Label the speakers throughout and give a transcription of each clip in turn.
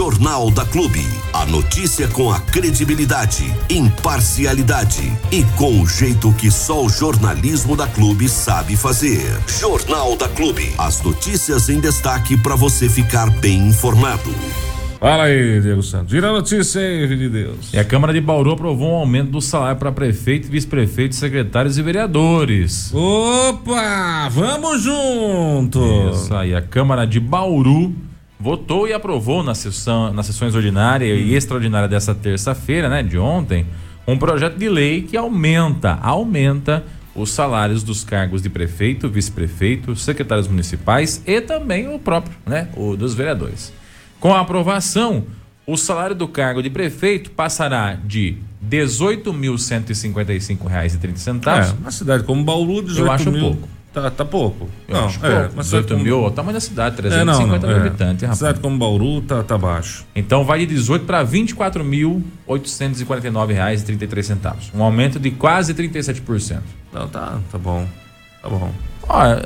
Speaker 1: Jornal da Clube. A notícia com a credibilidade, imparcialidade e com o jeito que só o jornalismo da Clube sabe fazer. Jornal da Clube. As notícias em destaque para você ficar bem informado.
Speaker 2: Fala aí, Diego Santos. Vira a notícia aí, filho de Deus.
Speaker 3: E a Câmara de Bauru aprovou um aumento do salário para prefeito, vice-prefeito, secretários e vereadores.
Speaker 2: Opa, vamos juntos.
Speaker 3: Isso aí, a Câmara de Bauru votou e aprovou na sessão, nas sessões ordinária e extraordinária dessa terça-feira, né, de ontem, um projeto de lei que aumenta, aumenta os salários dos cargos de prefeito, vice-prefeito, secretários municipais e também o próprio, né, o dos vereadores. Com a aprovação, o salário do cargo de prefeito passará de R$ 18.155,30.
Speaker 2: É, uma cidade como Bauru, 18
Speaker 3: Eu acho
Speaker 2: mil,
Speaker 3: pouco.
Speaker 2: Tá, tá pouco.
Speaker 3: Eu
Speaker 2: não,
Speaker 3: acho
Speaker 2: é,
Speaker 3: pouco.
Speaker 2: mas
Speaker 3: 18
Speaker 2: cidade
Speaker 3: mil, o tamanho da cidade,
Speaker 2: É, não,
Speaker 3: 350
Speaker 2: não,
Speaker 3: mil
Speaker 2: é.
Speaker 3: habitantes, rapaz.
Speaker 2: Cidade como Bauru tá, tá baixo.
Speaker 3: Então vai de 18 para 24.849 reais e 33 centavos. Um aumento de quase 37%.
Speaker 2: Não, tá, tá bom. Tá bom.
Speaker 3: Ó, é,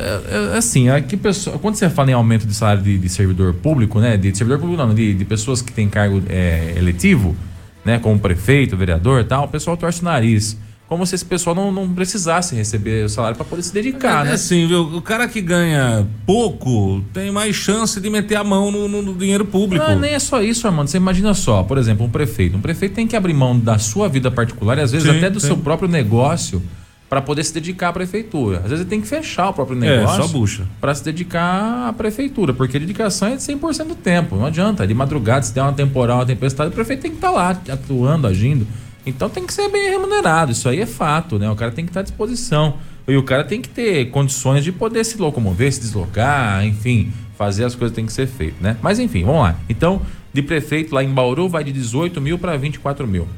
Speaker 3: é, assim, aqui pessoa, quando você fala em aumento de salário de, de servidor público, né? De, servidor público não, de, de pessoas que têm cargo é, eletivo, né? Como prefeito, vereador e tal, o pessoal torce o nariz. Como se esse pessoal não, não precisasse receber o salário para poder se dedicar,
Speaker 2: é,
Speaker 3: né?
Speaker 2: assim, viu? O cara que ganha pouco tem mais chance de meter a mão no, no- dinheiro público.
Speaker 3: Não, nem é só isso, Armando. Você imagina só, por exemplo, um prefeito. Um prefeito tem que abrir mão da sua vida particular e às vezes
Speaker 2: Sim,
Speaker 3: até do
Speaker 2: sim.
Speaker 3: seu próprio negócio para poder se dedicar à prefeitura. Às vezes ele tem que fechar o próprio
Speaker 2: É,
Speaker 3: negócio
Speaker 2: bucha.
Speaker 3: para se dedicar à prefeitura, porque a dedicação é de 100% do tempo. Não adianta. De madrugada, se der uma temporal, uma tempestade, o prefeito tem que estar lá atuando, agindo. Então tem que ser bem remunerado. Isso aí é fato, né? O cara tem que estar à disposição. E o cara tem que ter condições de poder se locomover, se deslocar, enfim, fazer as coisas tem que ser feito, né? Mas enfim, vamos lá. Então, de prefeito lá em Bauru vai de 18 mil para 24 mil.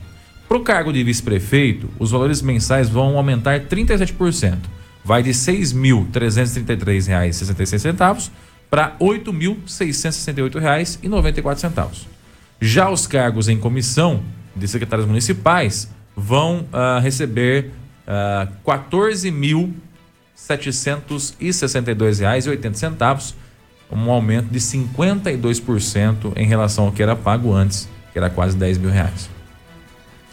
Speaker 3: Para o cargo de vice-prefeito, os valores mensais vão aumentar 37%. Vai de R$ 6.333,66 para R$ 8.668,94. Já os cargos em comissão de secretários municipais vão ah, receber ah, R$ 14.762,80, um aumento de 52% em relação ao que era pago antes, que era quase 10 mil reais.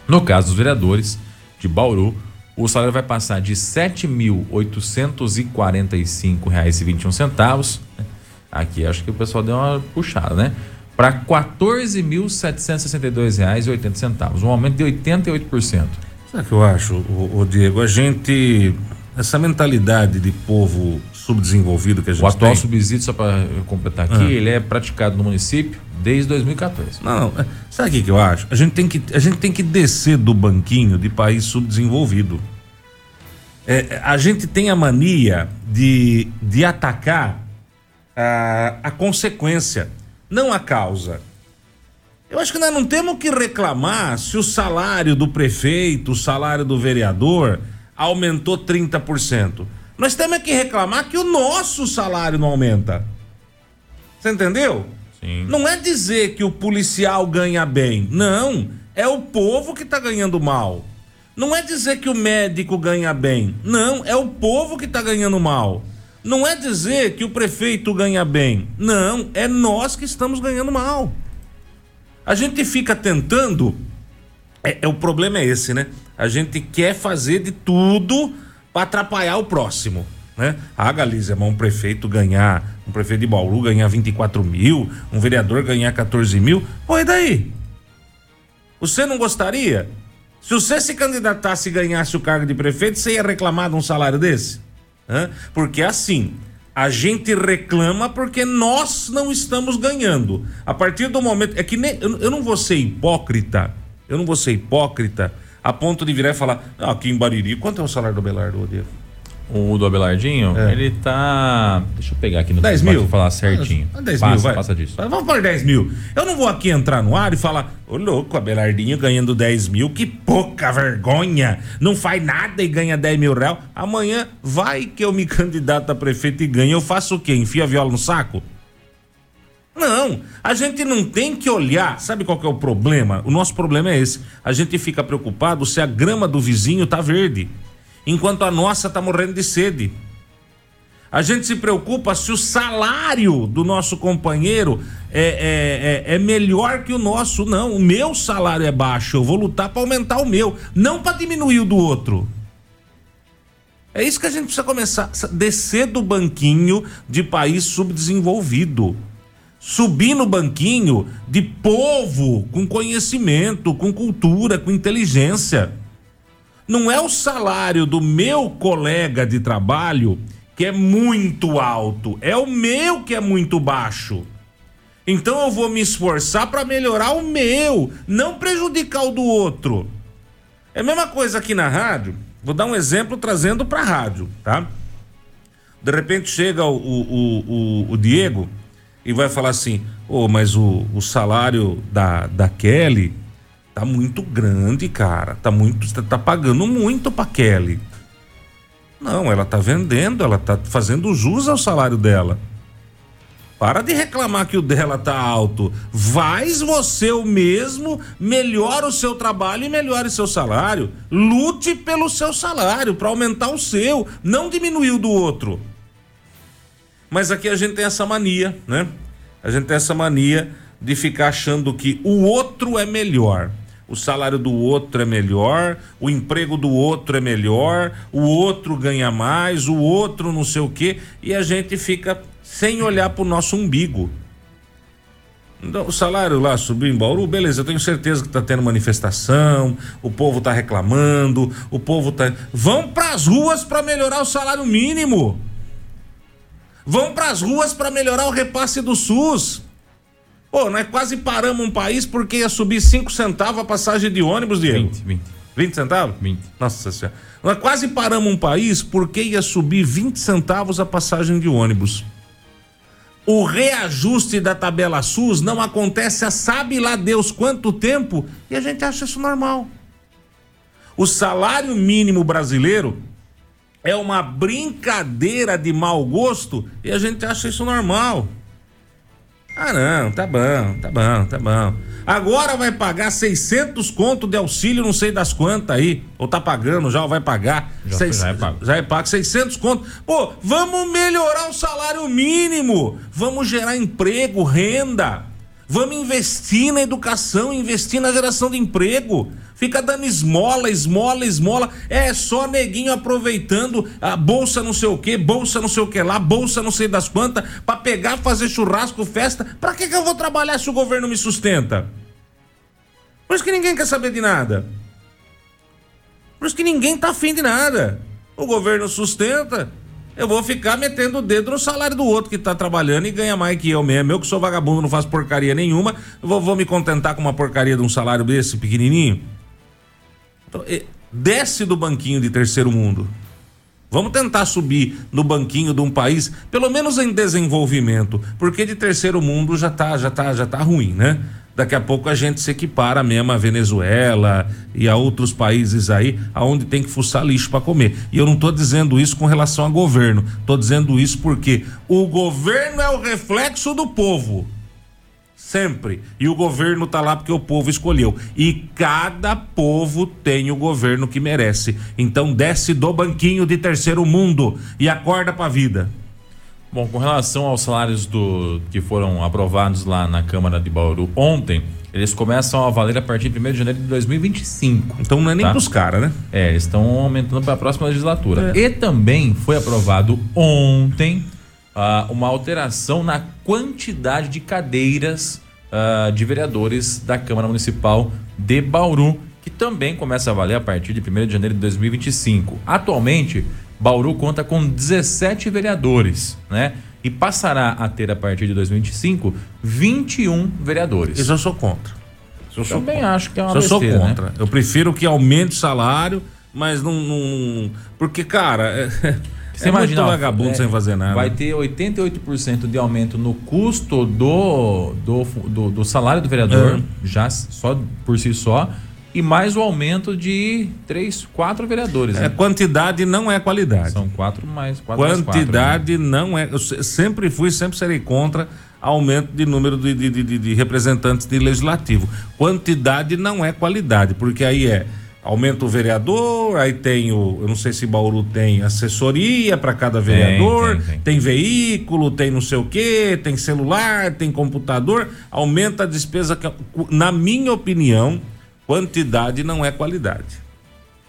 Speaker 3: No caso dos vereadores de Bauru, o salário vai passar de R$ 7.845,21. né? Aqui acho que o pessoal deu uma puxada, né? Para R$ 14.762,80, um aumento de 88%.
Speaker 2: Sabe o que eu acho, o, o Diego? A gente. Essa mentalidade de povo subdesenvolvido que a gente
Speaker 3: O atual
Speaker 2: tem.
Speaker 3: subsídio, só para completar aqui,
Speaker 2: Ah.
Speaker 3: ele é praticado no município desde 2014.
Speaker 2: Não, não. Sabe o que, eu acho? A gente, tem que, a gente tem que descer do banquinho de país subdesenvolvido. É, a gente tem a mania de, de atacar a, a consequência, não a causa. Eu acho que nós não temos que reclamar se o salário do prefeito, o salário do vereador aumentou 30%. Nós temos que reclamar que o nosso salário não aumenta. Você entendeu?
Speaker 3: Sim.
Speaker 2: Não é dizer que o policial ganha bem. Não. É o povo que está ganhando mal. Não é dizer que o médico ganha bem. Não. É o povo que está ganhando mal. Não é dizer que o prefeito ganha bem. Não. É nós que estamos ganhando mal. A gente fica tentando. É, é- o problema é esse, né? A gente quer fazer de tudo para atrapalhar o próximo. Né? Ah, Galícia, mas um prefeito ganhar, um prefeito de Bauru ganhar 24 mil, um vereador ganhar 14 mil. Pô, e daí? Você não gostaria? Se você se candidatasse e ganhasse o cargo de prefeito, você ia reclamar de um salário desse? Hã? Porque assim, a gente reclama porque nós não estamos ganhando. A partir do momento. É que nem, eu, eu não vou ser hipócrita. Eu não vou ser hipócrita a ponto de virar e falar: ah, aqui em Bariri, quanto é o salário do Belardo, Odievo?
Speaker 3: O do Abelardinho,
Speaker 2: É.
Speaker 3: ele tá. Deixa eu pegar aqui no
Speaker 2: 10
Speaker 3: pra
Speaker 2: mil?
Speaker 3: falar certinho.
Speaker 2: Ah, 10
Speaker 3: passa,
Speaker 2: mil, vai.
Speaker 3: passa disso.
Speaker 2: Vamos por 10 mil. Eu não vou aqui entrar no ar e falar, ô louco, Abelardinho ganhando 10 mil, que pouca vergonha. Não faz nada e ganha 10 mil reais. Amanhã vai que eu me candidato a prefeito e ganho. Eu faço o quê? Enfia a viola no saco? Não, a gente não tem que olhar. Sabe qual que é o problema? O nosso problema é esse. A gente fica preocupado se a grama do vizinho tá verde, enquanto a nossa tá morrendo de sede. A gente se preocupa se o salário do nosso companheiro é, é, é, é melhor que o nosso. Não, o meu salário é baixo. Eu vou lutar para aumentar o meu, não para diminuir o do outro. É isso que a gente precisa começar descer do banquinho de país subdesenvolvido. Subir no banquinho de povo com conhecimento, com cultura, com inteligência. Não é o salário do meu colega de trabalho que é muito alto, é o meu que é muito baixo. Então eu vou me esforçar para melhorar o meu, não prejudicar o do outro. É a mesma coisa aqui na rádio. Vou dar um exemplo trazendo para rádio, tá? De repente chega o, o, o, o, Diego e vai falar assim: Ô, oh, mas o, o salário da, da Kelly tá muito grande, cara. Tá muito. Tá, pagando muito pra Kelly. Não, ela tá vendendo, ela tá fazendo jus ao salário dela. Para de reclamar que o dela tá alto. Faz você o mesmo, melhora o seu trabalho e melhore seu salário. Lute pelo seu salário para aumentar o seu, não diminuir o do outro. Mas aqui a gente tem essa mania, né? A gente tem essa mania de ficar achando que o outro é melhor. O salário do outro é melhor, o emprego do outro é melhor, o outro ganha mais, o outro não sei o quê, e a gente fica sem olhar para o nosso umbigo. Então, o salário lá subiu em Bauru, beleza, eu tenho certeza que está tendo manifestação, o povo está reclamando, o povo está. Vão para as ruas para melhorar o salário mínimo. Vão para as ruas para melhorar o repasse do SUS. Pô, nós quase paramos um país porque ia subir 5 centavos a passagem de ônibus, Diego.
Speaker 3: 20, 20.
Speaker 2: 20 centavos?
Speaker 3: 20.
Speaker 2: Nossa senhora. Nós quase paramos um país porque ia subir 20 centavos a passagem de ônibus. O reajuste da tabela SUS não acontece há sabe lá Deus quanto tempo e a gente acha isso normal. O salário mínimo brasileiro é uma brincadeira de mau gosto e a gente acha isso normal. Ah, não, tá bom, tá bom, tá bom. Agora vai pagar 600 conto de auxílio, não sei das quantas aí. Ou tá pagando já, ou vai pagar.
Speaker 3: Já, Seis, já é pago.
Speaker 2: Já é pago, 600 conto. Pô, vamos melhorar o salário mínimo. Vamos gerar emprego, renda. Vamos investir na educação, investir na geração de emprego. Fica dando esmola, esmola, esmola. É só neguinho aproveitando a bolsa não sei o que, bolsa não sei o que lá, bolsa não sei das quantas, para pegar, fazer churrasco, festa. Pra que, que eu vou trabalhar se o governo me sustenta? Por isso que ninguém quer saber de nada. Por isso que ninguém tá afim de nada. O governo sustenta, eu vou ficar metendo o dedo no salário do outro que tá trabalhando e ganha mais que eu mesmo. Eu que sou vagabundo, não faço porcaria nenhuma, vou, vou me contentar com uma porcaria de um salário desse pequenininho. Então, desce do banquinho de terceiro mundo. Vamos tentar subir no banquinho de um país, pelo menos em desenvolvimento, porque de terceiro mundo já tá, já tá, já tá ruim, né? Daqui a pouco a gente se equipara mesmo a Venezuela e a outros países aí, aonde tem que fuçar lixo para comer. E eu não estou dizendo isso com relação ao governo, estou dizendo isso porque o governo é o reflexo do povo. Sempre. E o governo tá lá porque o povo escolheu. E cada povo tem o governo que merece. Então desce do banquinho de terceiro mundo e acorda pra vida.
Speaker 3: Bom, com relação aos salários do que foram aprovados lá na Câmara de Bauru ontem, eles começam a valer a partir de 1 de janeiro de 2025.
Speaker 2: Então não é nem
Speaker 3: tá?
Speaker 2: pros caras, né?
Speaker 3: É, eles estão aumentando para a próxima legislatura. É. E também foi aprovado ontem uh, uma alteração na quantidade de cadeiras uh, de vereadores da Câmara Municipal de Bauru, que também começa a valer a partir de 1 de janeiro de 2025. Atualmente, Bauru conta com 17 vereadores, né? E passará a ter a partir de 2025 21 vereadores.
Speaker 2: Isso eu sou contra.
Speaker 3: Eu também contra. acho que é uma
Speaker 2: Isso
Speaker 3: besteira,
Speaker 2: eu sou contra. Né? Eu prefiro que aumente o salário, mas não, não porque cara, é,
Speaker 3: você é imagina,
Speaker 2: muito vagabundo é, sem fazer nada.
Speaker 3: Vai ter 88% de aumento no custo do, do, do, do salário do vereador, é. já só por si só e mais o aumento de três, quatro vereadores.
Speaker 2: É, né? Quantidade não é qualidade.
Speaker 3: São quatro mais quatro
Speaker 2: Quantidade
Speaker 3: mais quatro, né?
Speaker 2: não é. Eu sempre fui, sempre serei contra aumento de número de, de, de, de representantes de legislativo. Quantidade não é qualidade, porque aí é aumenta o vereador, aí tem o, eu não sei se Bauru tem assessoria para cada vereador, tem, tem, tem. tem, veículo, tem não sei o que, tem celular, tem computador, aumenta a despesa, na minha opinião, quantidade não é qualidade.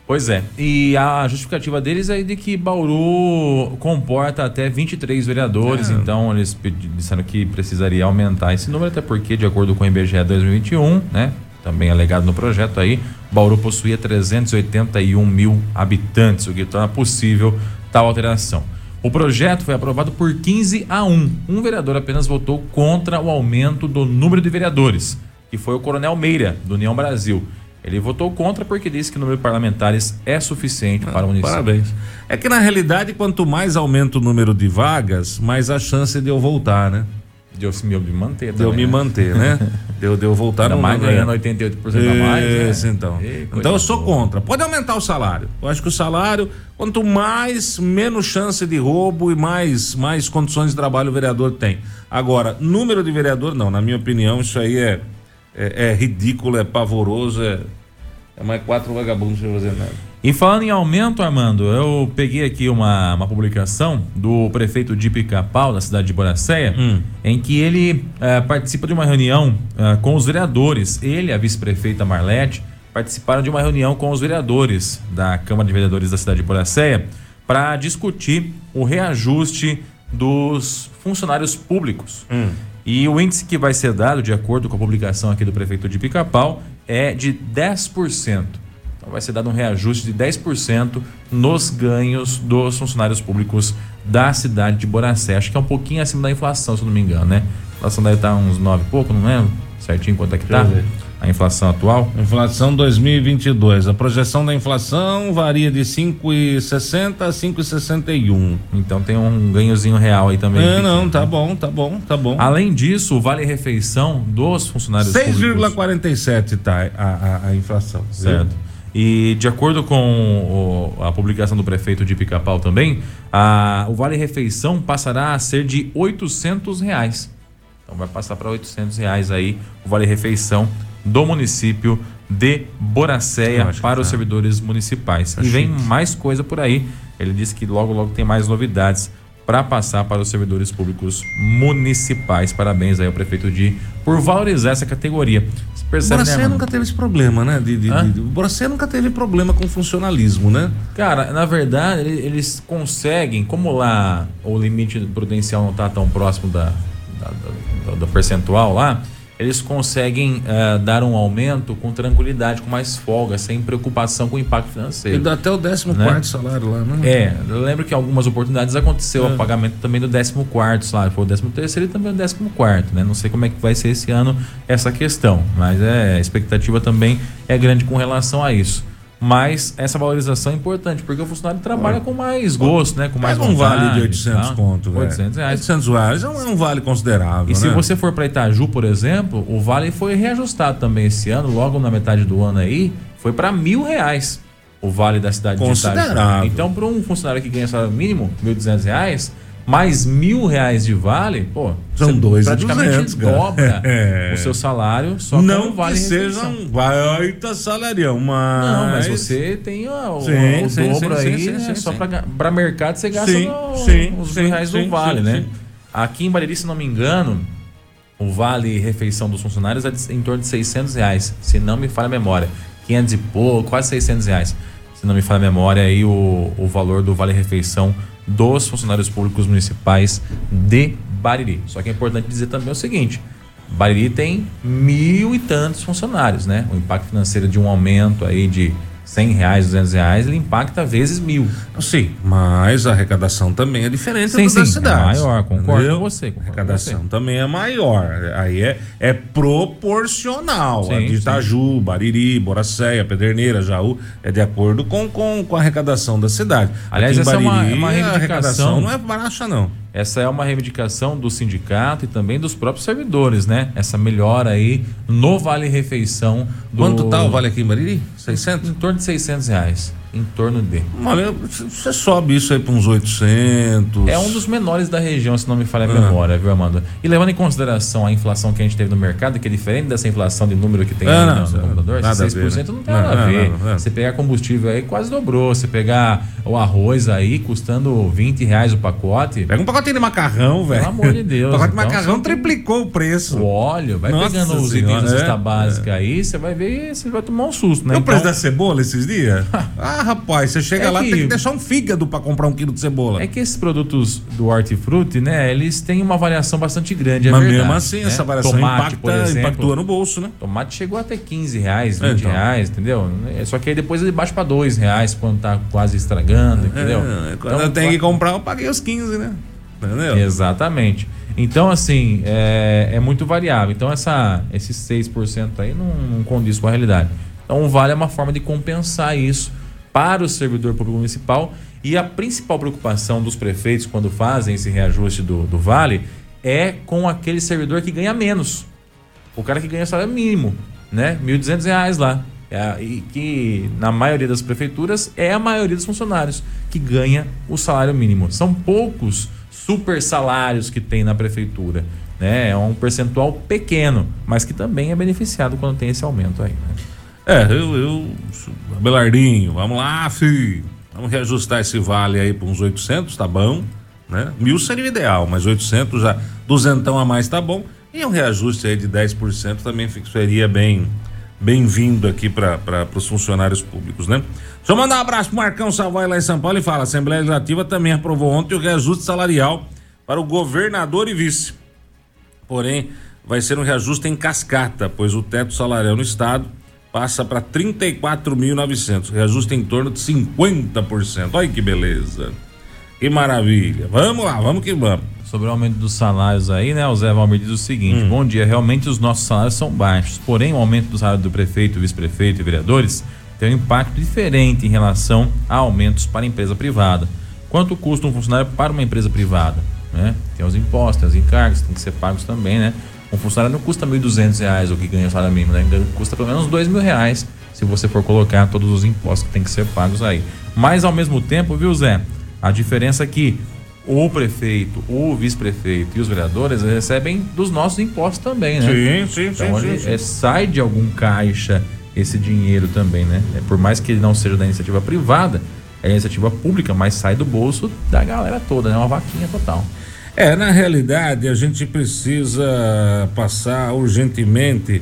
Speaker 3: Pois é. E a justificativa deles é de que Bauru comporta até 23 vereadores, é. então eles disseram que precisaria aumentar esse número, até porque, de acordo com o IBGE 2021, né? Também alegado no projeto aí, Bauru possuía 381 mil habitantes, o que torna possível tal alteração. O projeto foi aprovado por 15 a 1. Um vereador apenas votou contra o aumento do número de vereadores, que foi o Coronel Meira, do União Brasil. Ele votou contra porque disse que o número de parlamentares é suficiente ah, para o município.
Speaker 2: Parabéns. É que na realidade, quanto mais aumenta o número de vagas, mais a chance de eu voltar, né?
Speaker 3: De eu me manter também.
Speaker 2: De eu me
Speaker 3: né?
Speaker 2: manter, né? de, eu, de eu voltar
Speaker 3: Ainda no mais ganhando 88% a mais.
Speaker 2: Isso, né? então. Ei, então eu sou boa. contra. Pode aumentar o salário. Eu acho que o salário, quanto mais, menos chance de roubo e mais, mais condições de trabalho o vereador tem. Agora, número de vereador, não. Na minha opinião, isso aí é é, é ridículo, é pavoroso, é, é mais quatro vagabundos sem fazer nada.
Speaker 3: E falando em aumento, Armando, eu peguei aqui uma, uma publicação do prefeito de Pica-Pau, da cidade de Boracéia, hum. em que ele é, participa de uma reunião é, com os vereadores. Ele, a vice-prefeita Marlete, participaram de uma reunião com os vereadores da Câmara de Vereadores da cidade de Boracéia para discutir o reajuste dos funcionários públicos. Hum. E o índice que vai ser dado, de acordo com a publicação aqui do prefeito de Pica-Pau, é de 10%. Então vai ser dado um reajuste de 10% nos ganhos dos funcionários públicos da cidade de Boracé. Acho que é um pouquinho acima da inflação, se não me engano, né? A inflação deve estar uns 9 e pouco, não lembro certinho quanto é que está a inflação atual?
Speaker 2: Inflação 2022. A projeção da inflação varia de 5,60 a 5,61.
Speaker 3: Então tem um ganhozinho real aí também.
Speaker 2: É, não, tá bom, tá bom, tá bom.
Speaker 3: Além disso, o vale refeição dos funcionários
Speaker 2: 6,47 tá a, a, a, inflação.
Speaker 3: Certo. Viu? E de acordo com o, a publicação do prefeito de Pica-Pau também, a, o vale refeição passará a ser de 800 reais. Então vai passar para 800 reais aí o vale refeição do município de Boracéia para os tá. servidores municipais. Tá e vem mais coisa por aí. Ele disse que logo, logo tem mais novidades para passar para os servidores públicos municipais. Parabéns aí ao prefeito de por valorizar essa categoria.
Speaker 2: Você percebe, o Boracéia né, nunca teve esse problema, né? De, de, de, o Boracéia nunca teve problema com funcionalismo, né?
Speaker 3: Cara, na verdade, eles conseguem, como lá o limite prudencial não está tão próximo da, da, da, do percentual lá, eles conseguem uh, dar um aumento com tranquilidade, com mais folga, sem preocupação com o impacto financeiro.
Speaker 2: E dá até o 14 né? salário lá, né?
Speaker 3: É, eu lembro que em algumas oportunidades aconteceu é. o pagamento também do 14 salário. Foi o 13 terceiro e também o 14 né? Não sei como é que vai ser esse ano essa questão, mas é, a expectativa também é grande com relação a isso. Mas essa valorização é importante, porque o funcionário trabalha com mais gosto, né? Com mais
Speaker 2: um vale de 800 tá? conto, velho. 800
Speaker 3: reais. 800 reais é um, é um vale considerável, E né? se você for para Itaju, por exemplo, o vale foi reajustado também esse ano, logo na metade do ano aí, foi para mil reais o vale da cidade de Itaju. Então, para um funcionário que ganha salário mínimo, mil duzentos reais, mais mil reais de vale, pô,
Speaker 2: são dois
Speaker 3: praticamente 200, dobra é. o seu salário só
Speaker 2: não com vale que seja um baita salarião, mas
Speaker 3: não, mas você tem o, sim, o sim, dobro sim, aí, sim, né? só para mercado você gasta no, os mil reais do vale, né? Aqui em Bariri, se não me engano, o vale refeição dos funcionários é de, em torno de 600 reais, se não me falha a memória, 500 e pouco, quase 600 reais, se não me falha a memória aí o, o valor do vale refeição dos funcionários públicos municipais de Bariri. Só que é importante dizer também o seguinte: Bariri tem mil e tantos funcionários, né? O impacto financeiro de um aumento aí de 100 reais, 200 reais, ele impacta vezes mil.
Speaker 2: Sim, mas a arrecadação também é diferente sim, sim, cidades.
Speaker 3: É maior, concordo entendeu? com você.
Speaker 2: Concordo a arrecadação você. também é maior. Aí é, é proporcional. Sim, a de Itaju, Bariri, Boracéia, Pederneira, Jaú, é de acordo com, com, com a arrecadação da cidade.
Speaker 3: Aliás, essa Bariri, é uma, é uma reivindicação. A arrecadação
Speaker 2: não é baixa, não.
Speaker 3: Essa é uma reivindicação do sindicato e também dos próprios servidores, né? Essa melhora aí no Vale Refeição.
Speaker 2: Do... Quanto tá o Vale aqui em Bariri? 600?
Speaker 3: Em torno de 600 reais. em torno de.
Speaker 2: Olha, você sobe isso aí para uns 800.
Speaker 3: É um dos menores da região, se não me falha a ah. memória, viu, Amanda? E levando em consideração a inflação que a gente teve no mercado, que é diferente dessa inflação de número que tem
Speaker 2: ah, não,
Speaker 3: no, no computador,
Speaker 2: nada
Speaker 3: 6% ver, né? não tem nada não, a ver. Não, você pegar combustível aí, quase dobrou. Você pegar o arroz aí, custando 20 reais o pacote.
Speaker 2: Pega um pacote de macarrão, velho.
Speaker 3: Pelo amor de Deus.
Speaker 2: o pacote de então, macarrão triplicou o preço.
Speaker 3: O óleo, vai Nossa pegando os itens da cesta é, básica é. aí, você vai ver, você vai tomar um susto, né?
Speaker 2: E o da cebola esses dias? ah, rapaz, você chega é lá, que... tem que deixar um fígado para comprar um quilo de cebola.
Speaker 3: É que esses produtos do hortifruti, né, eles têm uma variação bastante grande, é Mas
Speaker 2: verdade, mesmo assim, né? essa variação Tomate, impacta, exemplo, impactua no bolso, né?
Speaker 3: Tomate chegou até 15 reais, 20 então. reais, entendeu? É, só que aí depois ele baixa para 2 reais quando tá quase estragando, entendeu?
Speaker 2: É, quando então, eu tenho que comprar, eu paguei os 15, né?
Speaker 3: Entendeu? Exatamente. Então, assim, é, é muito variável. Então, essa, esses 6% aí não, não condiz com a realidade. Então, o Vale é uma forma de compensar isso para o servidor público municipal. E a principal preocupação dos prefeitos quando fazem esse reajuste do, do Vale é com aquele servidor que ganha menos. O cara que ganha salário mínimo, né? R$ 1.200 lá. É, e que na maioria das prefeituras é a maioria dos funcionários que ganha o salário mínimo. São poucos super salários que tem na prefeitura. Né? É um percentual pequeno, mas que também é beneficiado quando tem esse aumento aí. Né?
Speaker 2: É, eu, eu, Belardinho, vamos lá, filho. Vamos reajustar esse vale aí para uns 800, tá bom, né? Mil seria o ideal, mas 800 já, duzentão a mais tá bom. E um reajuste aí de 10% também seria bem bem-vindo aqui para os funcionários públicos, né? Deixa eu mandar um abraço pro Marcão Savoy lá em São Paulo e fala: a Assembleia Legislativa também aprovou ontem o reajuste salarial para o governador e vice. Porém, vai ser um reajuste em cascata, pois o teto salarial no estado passa para 34.900, reajuste em torno de 50%. Olha que beleza. Que maravilha. Vamos lá, vamos que vamos.
Speaker 3: Sobre o aumento dos salários aí, né? O Zé Valmir diz o seguinte: hum. bom dia, realmente os nossos salários são baixos, porém o aumento do salário do prefeito, vice-prefeito e vereadores tem um impacto diferente em relação a aumentos para a empresa privada. Quanto custa um funcionário para uma empresa privada? Né? Tem os impostos, tem os encargos, tem que ser pagos também, né? Um funcionário não custa R$ 1.200 o que ganha o salário mínimo, né? Custa pelo menos R$ reais se você for colocar todos os impostos que tem que ser pagos aí. Mas ao mesmo tempo, viu, Zé? A diferença é que o prefeito, o vice-prefeito e os vereadores recebem dos nossos impostos também, né?
Speaker 2: Sim, sim,
Speaker 3: então,
Speaker 2: sim,
Speaker 3: sim, é, sai de algum caixa esse dinheiro também, né? É, por mais que ele não seja da iniciativa privada, é iniciativa pública, mas sai do bolso da galera toda, né? Uma vaquinha total.
Speaker 2: É, na realidade, a gente precisa passar urgentemente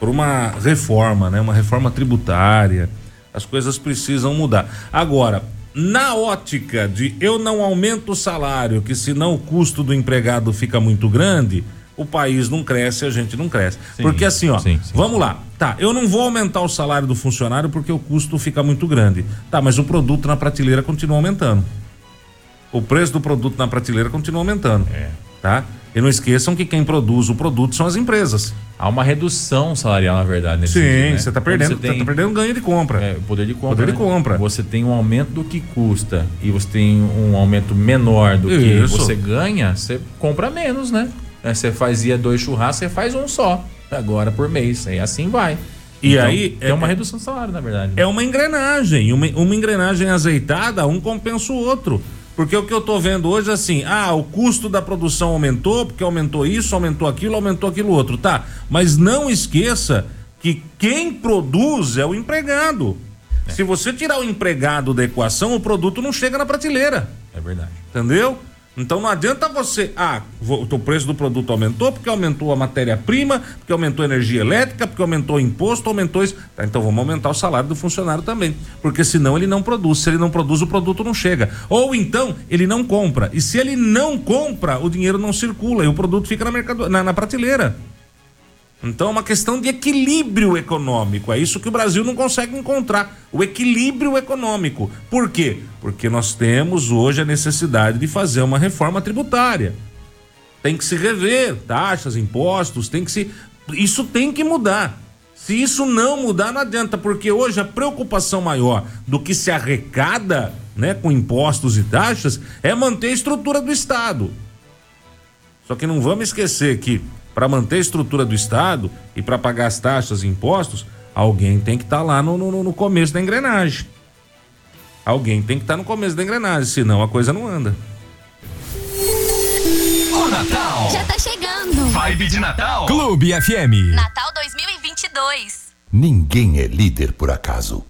Speaker 2: por uma reforma, né? Uma reforma tributária. As coisas precisam mudar. Agora, na ótica de eu não aumento o salário, que senão o custo do empregado fica muito grande, o país não cresce, a gente não cresce. Sim, porque assim, ó, sim, sim, vamos lá. Tá, eu não vou aumentar o salário do funcionário porque o custo fica muito grande. Tá, mas o produto na prateleira continua aumentando. O preço do produto na prateleira continua aumentando. É. Tá? E não esqueçam que quem produz o produto são as empresas.
Speaker 3: Há uma redução salarial, na verdade, nesse
Speaker 2: Sim, né? você está perdendo, você tem, tá perdendo ganho de compra.
Speaker 3: É, poder de compra.
Speaker 2: Poder de
Speaker 3: né?
Speaker 2: compra.
Speaker 3: Você tem um aumento do que custa e você tem um aumento menor do que Isso. você ganha, você compra menos, né? É, você fazia dois churrascos, você faz um só. Agora por mês. Aí assim vai.
Speaker 2: E então, aí.
Speaker 3: É uma redução de salário, na verdade.
Speaker 2: É uma engrenagem. Uma, uma engrenagem azeitada, um compensa o outro. Porque o que eu estou vendo hoje é assim, ah, o custo da produção aumentou, porque aumentou isso, aumentou aquilo, aumentou aquilo outro, tá? Mas não esqueça que quem produz é o empregado. É. Se você tirar o empregado da equação, o produto não chega na prateleira.
Speaker 3: É verdade.
Speaker 2: Entendeu? Então não adianta você, ah, o preço do produto aumentou porque aumentou a matéria-prima, porque aumentou a energia elétrica, porque aumentou o imposto, aumentou isso. Tá, então vamos aumentar o salário do funcionário também, porque senão ele não produz. Se ele não produz, o produto não chega. Ou então ele não compra. E se ele não compra, o dinheiro não circula e o produto fica na, mercado, na, na prateleira. Então é uma questão de equilíbrio econômico. É isso que o Brasil não consegue encontrar. O equilíbrio econômico. Por quê? Porque nós temos hoje a necessidade de fazer uma reforma tributária. Tem que se rever taxas, impostos, tem que se. Isso tem que mudar. Se isso não mudar, não adianta, porque hoje a preocupação maior do que se arrecada né, com impostos e taxas é manter a estrutura do Estado. Só que não vamos esquecer que para manter a estrutura do Estado e para pagar as taxas e impostos, alguém tem que estar tá lá no, no, no, começo da engrenagem. Alguém tem que estar tá no começo da engrenagem, senão a coisa não anda.
Speaker 4: O Natal
Speaker 5: já tá chegando.
Speaker 4: Vibe de Natal. Clube FM.
Speaker 5: Natal 2022.
Speaker 1: Ninguém é líder por acaso.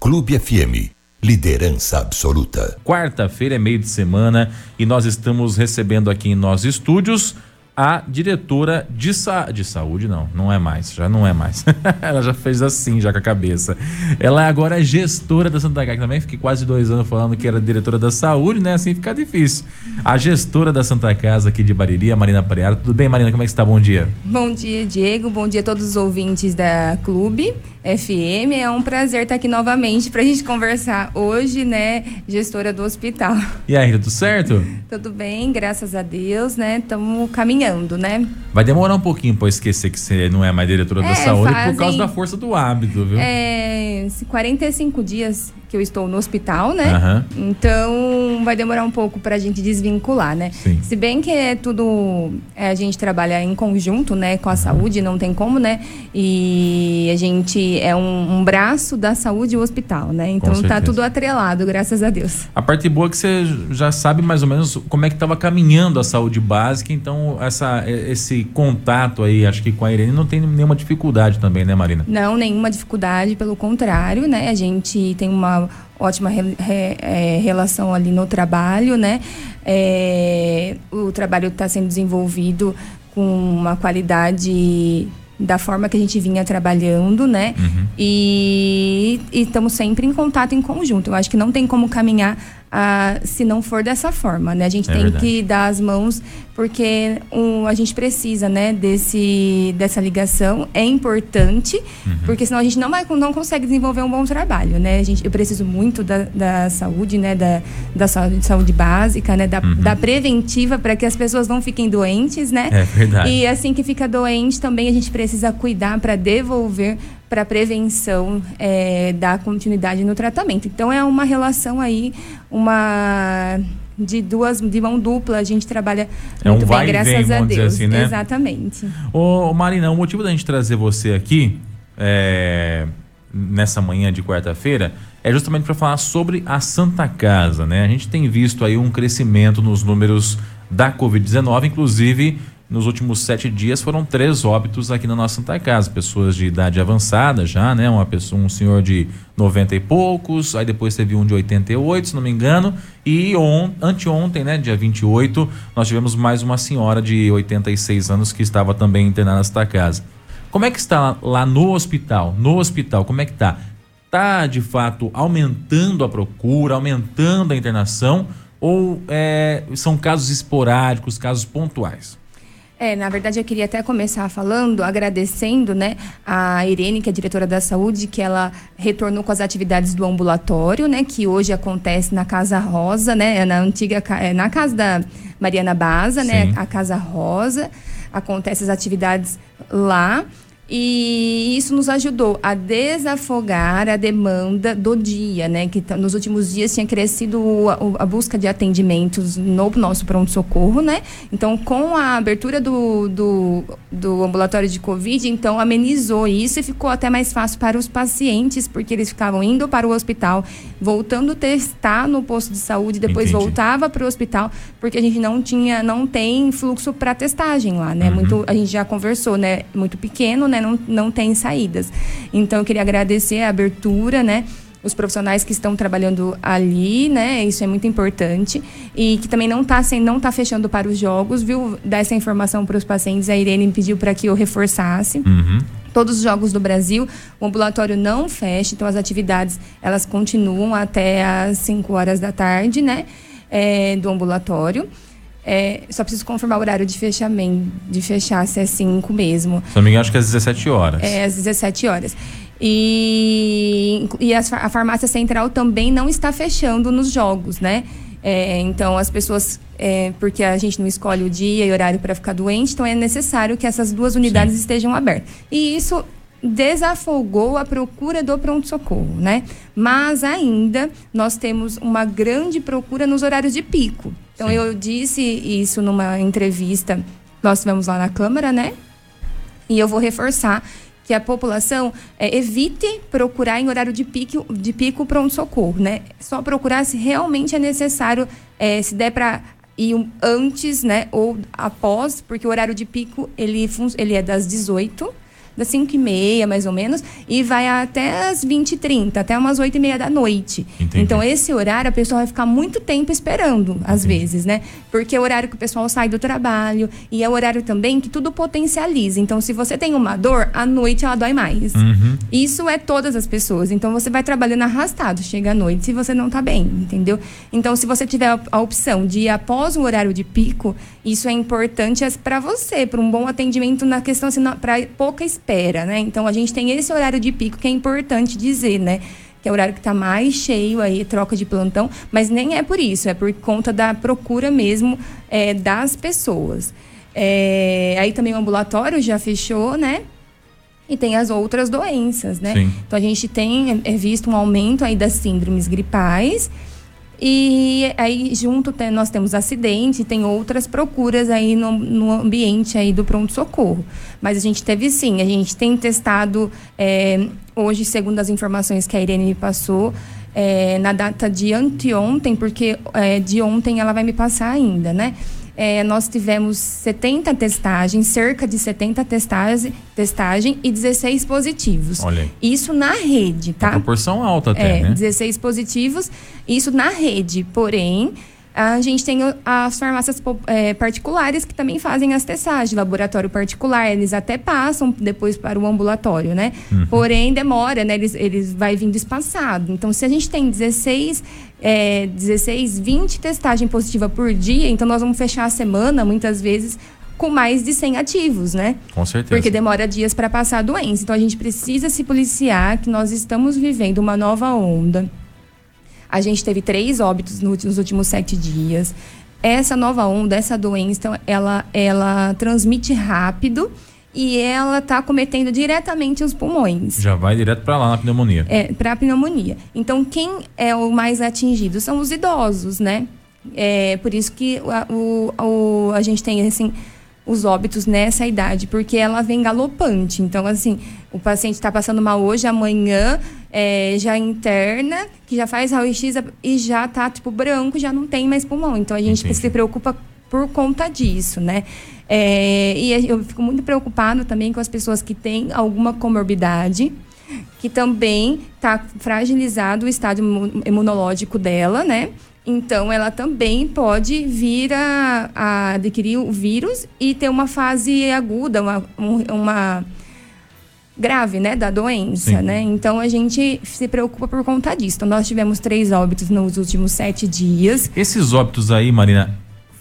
Speaker 1: Clube FM. Liderança absoluta.
Speaker 3: Quarta-feira é meio de semana e nós estamos recebendo aqui em nossos estúdios a diretora de, sa de saúde, não, não é mais, já não é mais. ela já fez assim, já com a cabeça. Ela agora é gestora da Santa Casa. Também fiquei quase dois anos falando que era diretora da saúde, né? Assim fica difícil. A gestora da Santa Casa aqui de Bariri, a Marina Pareara. Tudo bem, Marina? Como é que está? Bom dia.
Speaker 6: Bom dia, Diego. Bom dia a todos os ouvintes da Clube. FM. É um prazer estar aqui novamente para a gente conversar hoje, né, gestora do hospital.
Speaker 3: E aí, tudo certo?
Speaker 6: tudo bem, graças a Deus, né? Estamos caminhando, né?
Speaker 3: Vai demorar um pouquinho para esquecer que você não é mais diretora é, da saúde fazem, por causa da força do hábito, viu?
Speaker 6: É, 45 dias que eu estou no hospital, né? Uhum. Então vai demorar um pouco para a gente desvincular, né? Sim. Se bem que é tudo. É, a gente trabalha em conjunto, né? Com a saúde, não tem como, né? E a gente é um, um braço da saúde e o hospital, né? Então tá tudo atrelado, graças a Deus.
Speaker 3: A parte boa é que você já sabe mais ou menos como é que estava caminhando a saúde básica, então essa, esse contato aí, acho que com a Irene não tem nenhuma dificuldade também, né, Marina?
Speaker 6: Não, nenhuma dificuldade, pelo contrário, né? A gente tem uma ótima re, re, é, relação ali no trabalho, né? É, o trabalho está sendo desenvolvido com uma qualidade da forma que a gente vinha trabalhando, né? Uhum. E, estamos sempre em contato em conjunto. Eu acho que não tem como caminhar ah, se não for dessa forma, né? A gente é tem verdade. que dar as mãos porque um, a gente precisa, né, desse, dessa ligação. É importante, uhum. porque senão a gente não, vai, não consegue desenvolver um bom trabalho, né? A gente, eu preciso muito da, da saúde, né, da, da saúde, saúde básica, né, da, uhum. da preventiva para que as pessoas não fiquem doentes, né?
Speaker 3: É verdade.
Speaker 6: E assim que fica doente, também a gente precisa cuidar para devolver para prevenção é, da continuidade no tratamento. Então é uma relação aí, uma de duas de mão dupla, a gente trabalha
Speaker 3: é muito um bem, graças vem, a Deus. Assim, né?
Speaker 6: Exatamente.
Speaker 3: Ô, Marina, o motivo da gente trazer você aqui é, nessa manhã de quarta-feira é justamente para falar sobre a Santa Casa, né? A gente tem visto aí um crescimento nos números da Covid-19, inclusive nos últimos sete dias foram três óbitos aqui na nossa Santa Casa. Pessoas de idade avançada já, né? Uma pessoa, um senhor de 90 e poucos, aí depois teve um de 88, se não me engano. E on, anteontem, né, dia 28, nós tivemos mais uma senhora de 86 anos que estava também internada na Santa Casa. Como é que está lá no hospital? No hospital, como é que está? Está de fato aumentando a procura, aumentando a internação? Ou é, são casos esporádicos, casos pontuais?
Speaker 6: É, na verdade eu queria até começar falando, agradecendo, né, a Irene, que é diretora da saúde, que ela retornou com as atividades do ambulatório, né, que hoje acontece na Casa Rosa, né, na antiga, é, na casa da Mariana Baza, né, a Casa Rosa, acontece as atividades lá. E isso nos ajudou a desafogar a demanda do dia, né? Que nos últimos dias tinha crescido a, a busca de atendimentos no nosso pronto-socorro, né? Então, com a abertura do, do, do, ambulatório de Covid, então amenizou isso e ficou até mais fácil para os pacientes, porque eles ficavam indo para o hospital, voltando a testar no posto de saúde, depois Entendi. voltava para o hospital, porque a gente não tinha, não tem fluxo para testagem lá, né? Uhum. Muito, a gente já conversou, né? Muito pequeno, né? Né, não, não tem saídas. Então, eu queria agradecer a abertura, né? os profissionais que estão trabalhando ali, né? Isso é muito importante. E que também não está não tá fechando para os jogos, viu? Dar essa informação para os pacientes. A Irene pediu para que eu reforçasse. Uhum. Todos os jogos do Brasil, o ambulatório não fecha, então as atividades elas continuam até às 5 horas da tarde, né? É, do ambulatório. É, só preciso confirmar o horário de fechamento, de fechar se é 5 mesmo.
Speaker 3: Se não me engano, acho que é às 17 horas.
Speaker 6: É, às 17 horas. E, e a, a farmácia central também não está fechando nos jogos, né? É, então, as pessoas, é, porque a gente não escolhe o dia e horário para ficar doente, então é necessário que essas duas unidades Sim. estejam abertas. E isso desafogou a procura do pronto-socorro, né? Mas ainda nós temos uma grande procura nos horários de pico. Então Sim. eu disse isso numa entrevista nós tivemos lá na Câmara, né? E eu vou reforçar que a população é, evite procurar em horário de pico, de pico pronto-socorro, né? Só procurar se realmente é necessário, é, se der para ir antes, né? Ou após, porque o horário de pico, ele, ele é das 18 das 5 e meia, mais ou menos, e vai até as 20 e 30, até umas 8 e meia da noite.
Speaker 3: Entendi.
Speaker 6: Então, esse horário, a pessoa vai ficar muito tempo esperando, às vezes, né? Porque é o horário que o pessoal sai do trabalho e é o horário também que tudo potencializa. Então, se você tem uma dor, à noite ela dói mais. Isso é todas as pessoas. Então, você vai trabalhando arrastado, chega à noite, se você não tá bem, entendeu? Então, se você tiver a- a opção de ir após o horário de pico, isso é importante para você, para um bom atendimento na questão, assim, para pouca espera, né? Então, a gente tem esse horário de pico que é importante dizer, né? que é o horário que está mais cheio aí, troca de plantão, mas nem é por isso, é por conta da procura mesmo é, das pessoas. É, aí também o ambulatório já fechou, né? E tem as outras doenças, né?
Speaker 3: Sim.
Speaker 6: Então a gente tem é, visto um aumento aí das síndromes gripais. E aí, junto, tem- nós temos acidente, tem outras procuras aí no, no ambiente aí do pronto-socorro. Mas a gente teve sim, a gente tem testado é, hoje, segundo as informações que a Irene me passou, é, na data de anteontem, porque é, de ontem ela vai me passar ainda, né? É, nós tivemos 70 testagens, cerca de 70 testagens testagem e 16 positivos.
Speaker 3: Olha aí.
Speaker 6: Isso na rede, tá?
Speaker 3: Uma proporção alta até,
Speaker 6: É,
Speaker 3: né?
Speaker 6: 16 positivos, isso na rede. Porém, a gente tem as farmácias é, particulares que também fazem as testagens, laboratório particular, eles até passam depois para o ambulatório, né?
Speaker 3: Uhum.
Speaker 6: Porém, demora, né? Eles, eles vai vindo espaçado. Então, se a gente tem 16, é, 16, 20 testagem positiva por dia, então nós vamos fechar a semana, muitas vezes, com mais de 100 ativos, né?
Speaker 3: Com certeza.
Speaker 6: Porque demora dias para passar a doença. Então a gente precisa se policiar que nós estamos vivendo uma nova onda. A gente teve três óbitos no- nos últimos sete dias. Essa nova onda, essa doença, então, ela, ela transmite rápido e ela está cometendo diretamente os pulmões
Speaker 3: Já vai direto pra lá na pneumonia.
Speaker 6: é, para pneumonia. Então, quem é o mais atingido são os idosos, né? É por isso que a, o, o- a gente tem assim os óbitos nessa idade, porque ela vem galopante. Então, assim, o paciente está passando mal hoje, amanhã é, já interna, que já faz raio-x e já tá tipo branco, já não tem mais pulmão. Então, a gente
Speaker 3: Entendi.
Speaker 6: se preocupa por conta disso, né? É, e eu fico muito preocupado também com as pessoas que têm alguma comorbidade, que também está fragilizado o estado imu- imunológico dela, né? Então, ela também pode vir a, a adquirir o vírus e ter uma fase aguda, uma, um- uma grave, né, da doença,
Speaker 3: Sim.
Speaker 6: né? Então, a gente se preocupa por conta disso. Então, nós tivemos três óbitos nos últimos sete dias.
Speaker 3: Esses óbitos aí, Marina,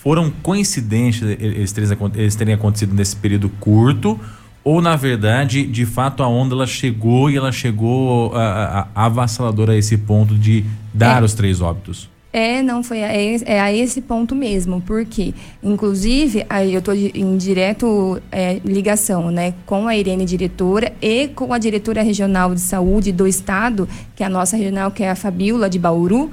Speaker 3: foram coincidentes eles eles terem acontecido nesse período curto? Ou, na verdade, de fato, a onda ela chegou e ela chegou a, a, avassaladora a esse ponto de dar
Speaker 6: É.
Speaker 3: os três óbitos?
Speaker 6: É, não foi a esse, é a esse ponto mesmo, porque, inclusive, aí eu estou em direto é, ligação, né, com a Irene diretora e com a diretora regional de saúde do estado, que é a nossa regional, que é a Fabiola de Bauru,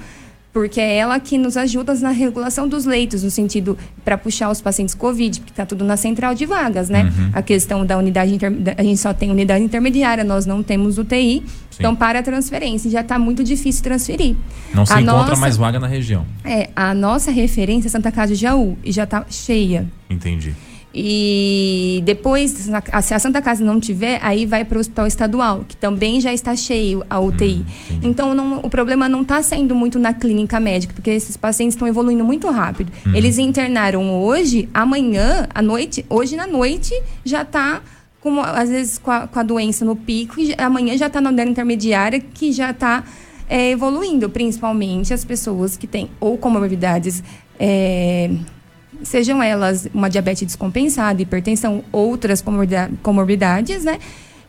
Speaker 6: porque é ela que nos ajuda na regulação dos leitos, no sentido para puxar os pacientes COVID, porque está tudo na central de vagas, né? A questão da unidade, inter- a gente só tem unidade intermediária, nós não temos UTI, então para a transferência já está muito difícil transferir.
Speaker 3: Não se
Speaker 6: A
Speaker 3: encontra
Speaker 6: nossa-
Speaker 3: mais vaga na região.
Speaker 6: é, a nossa referência é Santa Casa de Jaú e já está cheia.
Speaker 3: Entendi.
Speaker 6: E depois, se a Santa Casa não tiver, aí vai para o hospital estadual, que também já está cheio a UTI. então, não- o problema não está sendo muito na clínica médica, porque esses pacientes estão evoluindo muito rápido. Eles internaram hoje, amanhã, à noite, hoje na noite, já está. Com, às vezes com a, com a doença no pico, e amanhã já está na unidade intermediária, que já está é, evoluindo, principalmente as pessoas que têm ou comorbidades é, sejam elas uma diabetes descompensada, hipertensão, outras comorbida- comorbidades, né?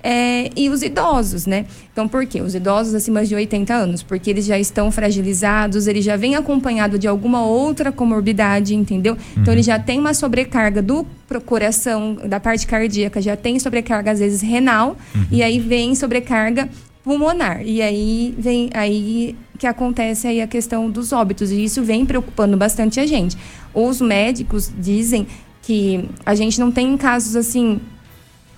Speaker 6: É, e os idosos, né? Então, por quê? Os idosos acima de 80 anos, porque eles já estão fragilizados, eles já vêm acompanhado de alguma outra comorbidade, entendeu? Então, ele já tem uma sobrecarga do coração, da parte cardíaca, já tem sobrecarga, às vezes, renal, e aí vem sobrecarga pulmonar. E aí vem aí que acontece aí a questão dos óbitos. E isso vem preocupando bastante a gente. Os médicos dizem que a gente não tem casos assim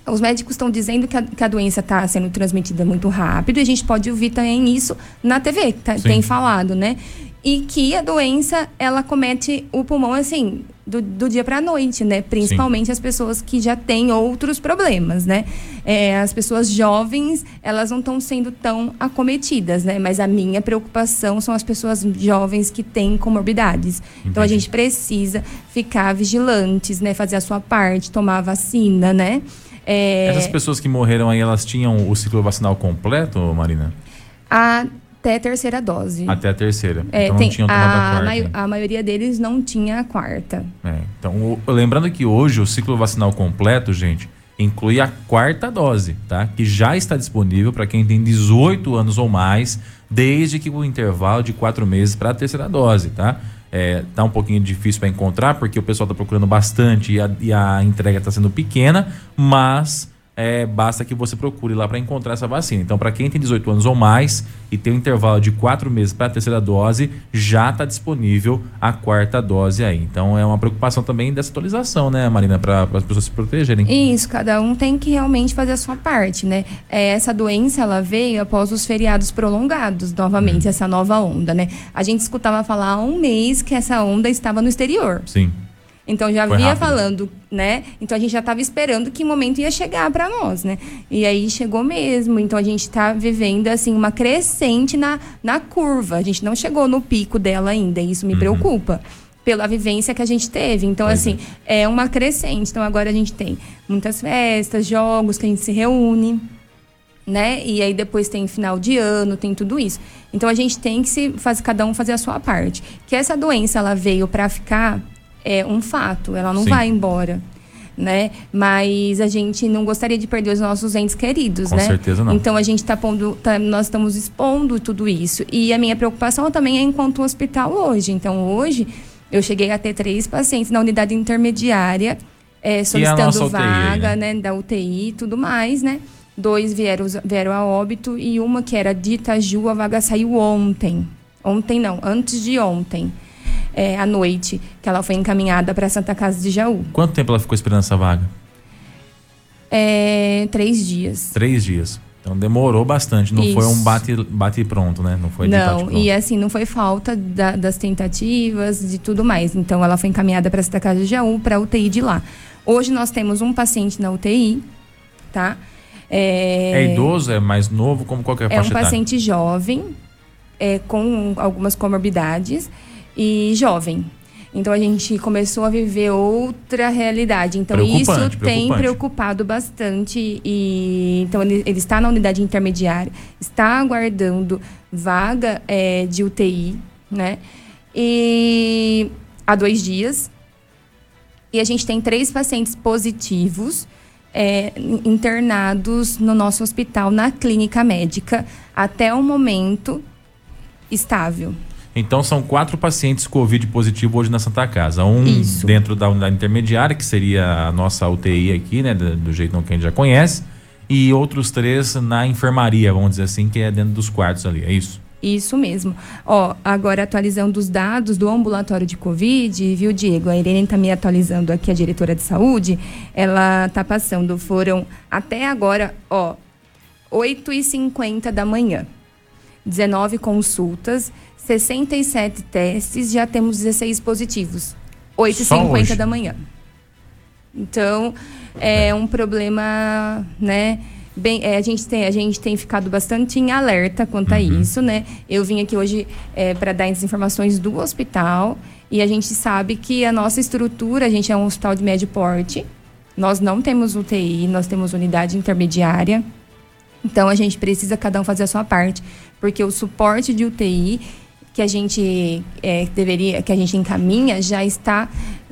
Speaker 6: Os médicos estão dizendo que a, que a doença está sendo transmitida muito rápido e a gente pode ouvir também isso na TV, que tá- tem falado, né? E que a doença, ela comete o pulmão, assim, do, do dia para a noite, né? Principalmente as pessoas que já têm outros problemas, né? É, as pessoas jovens, elas não estão sendo tão acometidas, né? Mas a minha preocupação são as pessoas jovens que têm comorbidades. Então a
Speaker 3: Entendi.
Speaker 6: gente precisa ficar vigilantes, né? Fazer a sua parte, tomar a vacina, né? É,
Speaker 3: Essas pessoas que morreram aí, elas tinham o ciclo vacinal completo, Marina?
Speaker 6: Até a terceira dose.
Speaker 3: Até a terceira.
Speaker 6: É,
Speaker 3: então
Speaker 6: tem-
Speaker 3: não tinham tomado a,
Speaker 6: a,
Speaker 3: quarta.
Speaker 6: mai- a maioria deles não tinha a quarta.
Speaker 3: É, então, o- lembrando que hoje o ciclo vacinal completo, gente, inclui a quarta dose, tá? Que já está disponível para quem tem 18 anos ou mais, desde que o intervalo de quatro meses para a terceira dose, tá? É, tá um pouquinho difícil para encontrar, porque o pessoal está procurando bastante e a, e a entrega está sendo pequena, mas é, basta que você procure lá para encontrar essa vacina. Então, para quem tem 18 anos ou mais e tem um intervalo de quatro meses para a terceira dose, já está disponível a quarta dose aí. Então, é uma preocupação também dessa atualização, né, Marina, para as pessoas se protegerem.
Speaker 6: Isso, cada um tem que realmente fazer a sua parte, né? É, essa doença, ela veio após os feriados prolongados, novamente, essa nova onda, né? A gente escutava falar há um mês que essa onda estava no exterior.
Speaker 3: Sim.
Speaker 6: Então já
Speaker 3: Foi
Speaker 6: via
Speaker 3: rápido.
Speaker 6: falando, né? Então a gente já estava esperando que momento ia chegar para nós, né? E aí chegou mesmo. Então a gente está vivendo assim uma crescente na, na curva. A gente não chegou no pico dela ainda. E isso me preocupa pela vivência que a gente teve. Então assim é uma crescente. Então agora a gente tem muitas festas, jogos que a gente se reúne né? E aí depois tem final de ano, tem tudo isso. Então a gente tem que se fazer cada um fazer a sua parte. Que essa doença ela veio para ficar é um fato, ela não
Speaker 3: Sim.
Speaker 6: vai embora. Né? Mas a gente não gostaria de perder os nossos entes queridos,
Speaker 3: Com
Speaker 6: né?
Speaker 3: certeza não.
Speaker 6: Então a gente está pondo, tá- nós estamos expondo tudo isso. E a minha preocupação também é enquanto hospital hoje. Então hoje eu cheguei a ter três pacientes na unidade intermediária é, solicitando
Speaker 3: UTI
Speaker 6: vaga,
Speaker 3: né?
Speaker 6: né? Da UTI e tudo mais, né? Dois vieram, vieram a óbito e uma que era de Itaju, a vaga saiu ontem. Ontem não, antes de ontem, é, à noite, que ela foi encaminhada para a Santa Casa de Jaú.
Speaker 3: Quanto tempo ela ficou esperando essa vaga?
Speaker 6: É, três dias.
Speaker 3: Três dias. Então demorou bastante. Não foi um
Speaker 6: Isso.
Speaker 3: bate, bate pronto, né? Não foi
Speaker 6: Não, e assim, não foi falta da- das tentativas, de tudo mais. Então, ela foi encaminhada para a Santa Casa de Jaú, para a UTI de lá. Hoje nós temos um paciente na UTI, tá?
Speaker 3: É idoso, é mais novo, como qualquer
Speaker 6: É um paciente jovem, é, com algumas comorbidades e jovem. Então a gente começou a viver outra realidade. Então isso tem preocupado bastante. E então ele, ele está na unidade intermediária, está aguardando vaga é, de UTI, né? E há dois dias. E a gente tem três pacientes positivos é, internados no nosso hospital, na clínica médica, até o momento estável.
Speaker 3: Então são quatro pacientes Covid positivo hoje na Santa Casa. Um
Speaker 6: Isso.
Speaker 3: dentro da unidade intermediária, que seria a nossa UTI aqui, né? Do, jeito que a gente já conhece. E outros três na enfermaria, vamos dizer assim, que é dentro dos quartos ali. É isso?
Speaker 6: Isso mesmo. Ó, agora atualizando os dados do ambulatório de Covid, viu, Diego? A Irene está me atualizando aqui, a diretora de saúde. Ela está passando, foram até agora, ó, 8h50 da manhã. 19 consultas, 67 testes, já temos 16 positivos.
Speaker 3: Só hoje?
Speaker 6: 8h50 da manhã. Então, é um problema, né? Bem, é, a, gente tem, a gente tem ficado bastante em alerta quanto a isso, né? Eu vim aqui hoje para dar as informações do hospital e a gente sabe que a nossa estrutura, a gente é um hospital de médio porte, nós não temos UTI, nós temos unidade intermediária. Então a gente precisa cada um fazer a sua parte, porque o suporte de UTI que a gente é, deveria, que a gente encaminha já está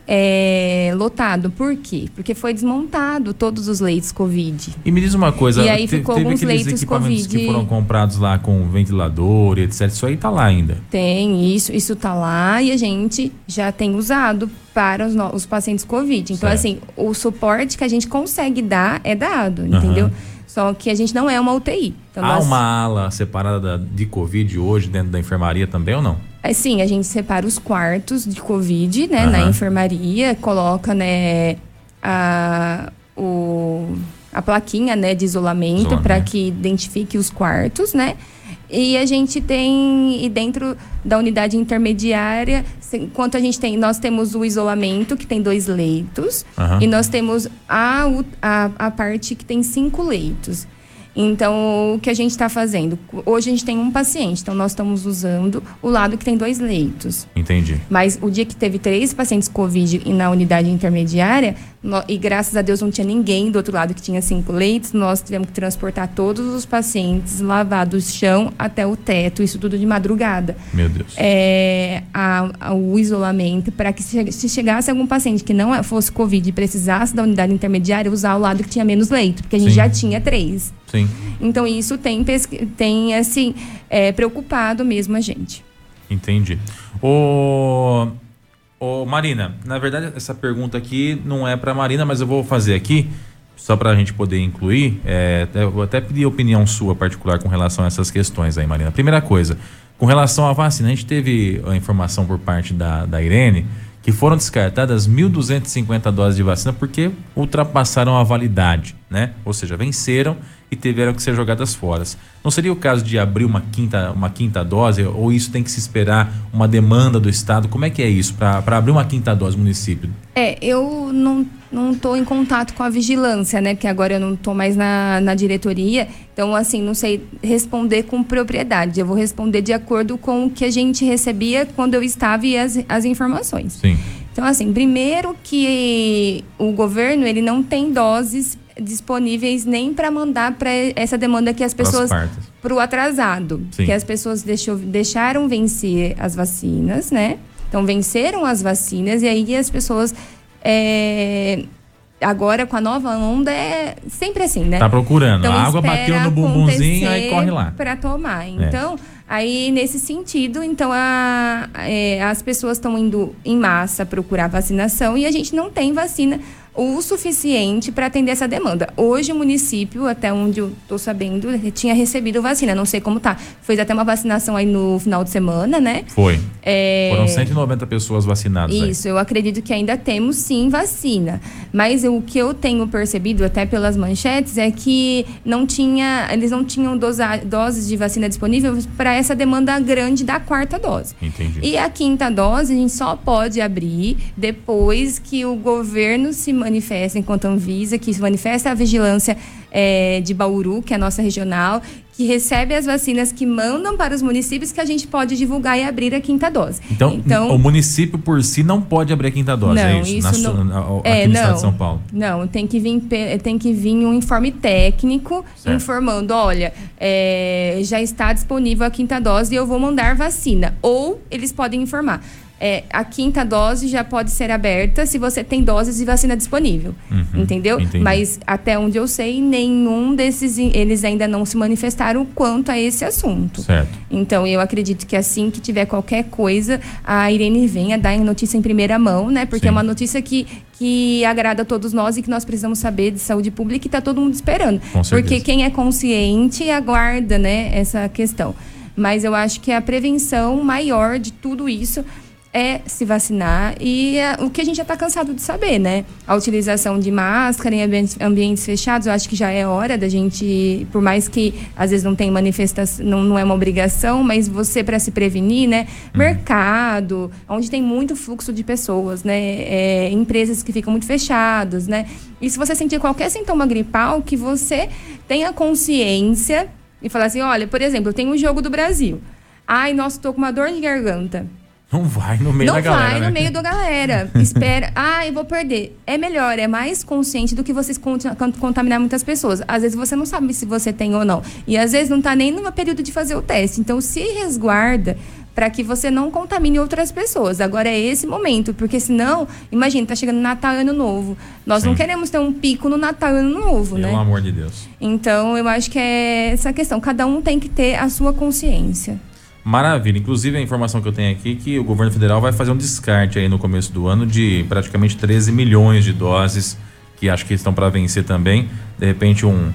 Speaker 6: é, lotado. Por quê? Porque foi desmontado todos os leitos Covid.
Speaker 3: E me diz uma coisa,
Speaker 6: E aí
Speaker 3: te-
Speaker 6: ficou
Speaker 3: teve
Speaker 6: alguns
Speaker 3: aqueles
Speaker 6: leitos
Speaker 3: equipamentos
Speaker 6: Covid.
Speaker 3: que foram comprados lá com ventilador e etc. Isso aí tá lá ainda.
Speaker 6: Tem isso, isso tá lá e a gente já tem usado para os, os pacientes Covid. Então,
Speaker 3: Certo.
Speaker 6: assim, o suporte que a gente consegue dar é dado, entendeu? Só que a gente não é uma UTI. Então,
Speaker 3: Há
Speaker 6: nós-
Speaker 3: uma ala separada da- de Covid hoje dentro da enfermaria também ou não?
Speaker 6: É, sim, a gente separa os quartos de Covid, né, na
Speaker 3: Aham.
Speaker 6: enfermaria, coloca, né, a, o, a plaquinha, né, de isolamento,
Speaker 3: Isolamento.
Speaker 6: para que identifique os quartos, né? E a gente tem, e dentro da unidade intermediária, enquanto a gente tem, nós temos o isolamento, que tem dois leitos,
Speaker 3: Aham.
Speaker 6: e nós temos a, a, a parte que tem cinco leitos. Então, o que a gente está fazendo? Hoje a gente tem um paciente, então nós estamos usando o lado que tem dois leitos.
Speaker 3: Entendi.
Speaker 6: Mas o dia que teve três pacientes Covid e na unidade intermediária, e graças a Deus não tinha ninguém do outro lado que tinha cinco leitos, nós tivemos que transportar todos os pacientes, lavar do chão até o teto, isso tudo de madrugada.
Speaker 3: Meu Deus.
Speaker 6: É, a- a- o isolamento para que se, se chegasse algum paciente que não é- fosse Covid e precisasse da unidade intermediária, usar o lado que tinha menos leito, porque a gente
Speaker 3: Sim.
Speaker 6: já tinha três.
Speaker 3: Sim.
Speaker 6: Então isso tem, tem assim, é, preocupado mesmo a gente.
Speaker 3: Entendi. Ô, ô, Marina, na verdade, essa pergunta aqui não é para Marina, mas eu vou fazer aqui, só para a gente poder incluir. É, vou até pedir opinião sua particular com relação a essas questões aí, Marina. Primeira coisa, com relação à vacina, a gente teve a informação por parte da, da Irene que foram descartadas 1.250 doses de vacina porque ultrapassaram a validade, né? Ou seja, venceram e tiveram que ser jogadas fora. Não seria o caso de abrir uma quinta, uma quinta dose ou isso tem que se esperar uma demanda do Estado? Como é que é isso para abrir uma quinta dose no município?
Speaker 6: É, eu não não estou em contato com a vigilância, né? Porque agora eu não estou mais na, na diretoria. Então, assim, não sei responder com propriedade. Eu vou responder de acordo com o que a gente recebia quando eu estava e as, as informações.
Speaker 3: Sim.
Speaker 6: Então, assim, primeiro que o governo ele não tem doses disponíveis nem para mandar para essa demanda que as pessoas para o atrasado,
Speaker 3: Sim.
Speaker 6: que as pessoas deixou, deixaram vencer as vacinas, né? Então venceram as vacinas e aí as pessoas é, agora com a nova onda é sempre assim, né?
Speaker 3: Tá procurando.
Speaker 6: Então,
Speaker 3: a água bateu no bumbumzinho, aí corre lá.
Speaker 6: Para tomar. Então, aí nesse sentido, então a, é, as pessoas estão indo em massa procurar vacinação e a gente não tem vacina o suficiente para atender essa demanda. Hoje o município, até onde eu estou sabendo, tinha recebido vacina. Não sei como tá. Fez até uma vacinação aí no final de semana, né?
Speaker 3: Foi.
Speaker 6: É,
Speaker 3: Foram 190 pessoas vacinadas aí.
Speaker 6: isso, eu acredito que ainda temos sim vacina. Mas eu- o que eu tenho percebido, até pelas manchetes, é que não tinha, eles não tinham dosa- doses de vacina disponíveis para essa demanda grande da quarta dose.
Speaker 3: Entendi.
Speaker 6: E a quinta dose a gente só pode abrir depois que o governo se manifesta, enquanto Anvisa, que se manifesta a vigilância eh, de Bauru, que é a nossa regional, que recebe as vacinas que mandam para os municípios que a gente pode divulgar e abrir a quinta dose.
Speaker 3: Então, o município por si não pode abrir a quinta dose,
Speaker 6: não,
Speaker 3: é isso?
Speaker 6: isso
Speaker 3: Na
Speaker 6: não.
Speaker 3: na- aqui
Speaker 6: é,
Speaker 3: no
Speaker 6: não,
Speaker 3: estado de São Paulo.
Speaker 6: Não, tem que vir, tem que vir um informe técnico
Speaker 3: Certo.
Speaker 6: informando, olha, é, já está disponível a quinta dose e eu vou mandar vacina. Ou eles podem informar. É, a quinta dose já pode ser aberta se você tem doses de vacina disponível.
Speaker 3: Uhum,
Speaker 6: entendeu?
Speaker 3: entendi.
Speaker 6: Mas até onde eu sei, nenhum desses eles ainda não se manifestaram quanto a esse assunto.
Speaker 3: Certo.
Speaker 6: Então, eu acredito que assim que tiver qualquer coisa, a Irene venha dar notícia em primeira mão, né? Porque
Speaker 3: Sim.
Speaker 6: é uma notícia que, que agrada a todos nós e que nós precisamos saber de saúde pública e está todo mundo esperando. Porque quem é consciente aguarda, né, essa questão. Mas eu acho que a prevenção maior de tudo isso é se vacinar e é, o que a gente já está cansado de saber, né? A utilização de máscara em ambientes, ambientes fechados, eu acho que já é hora da gente, por mais que às vezes não tem manifestação, não, não é uma obrigação, mas você para se prevenir, né? Mercado, onde tem muito fluxo de pessoas, né? É, empresas que ficam muito fechadas, né? E se você sentir qualquer sintoma gripal, que você tenha consciência e falar assim, olha, por exemplo, eu tenho um jogo do Brasil. Ai, nossa, tô com uma dor de garganta.
Speaker 3: Não vai no meio
Speaker 6: Não
Speaker 3: da galera.
Speaker 6: vai no
Speaker 3: né?
Speaker 6: meio da galera. Espera. Ah, eu vou perder. É melhor, é mais consciente do que você cont- cont- contaminar muitas pessoas. Às vezes você não sabe se você tem ou não. E às vezes não tá nem no período de fazer o teste. Então se resguarda para que você não contamine outras pessoas. Agora é esse momento, porque senão, imagina, tá chegando Natal Ano Novo. Nós não
Speaker 3: Sim.
Speaker 6: queremos ter um pico no Natal Ano Novo,
Speaker 3: Pelo
Speaker 6: né?
Speaker 3: amor de Deus.
Speaker 6: Então eu acho que é essa questão. Cada um tem que ter a sua consciência.
Speaker 3: Maravilha. Inclusive, a informação que eu tenho aqui é que o governo federal vai fazer um descarte aí no começo do ano de praticamente 13 milhões de doses, que acho que estão para vencer também. De repente, um,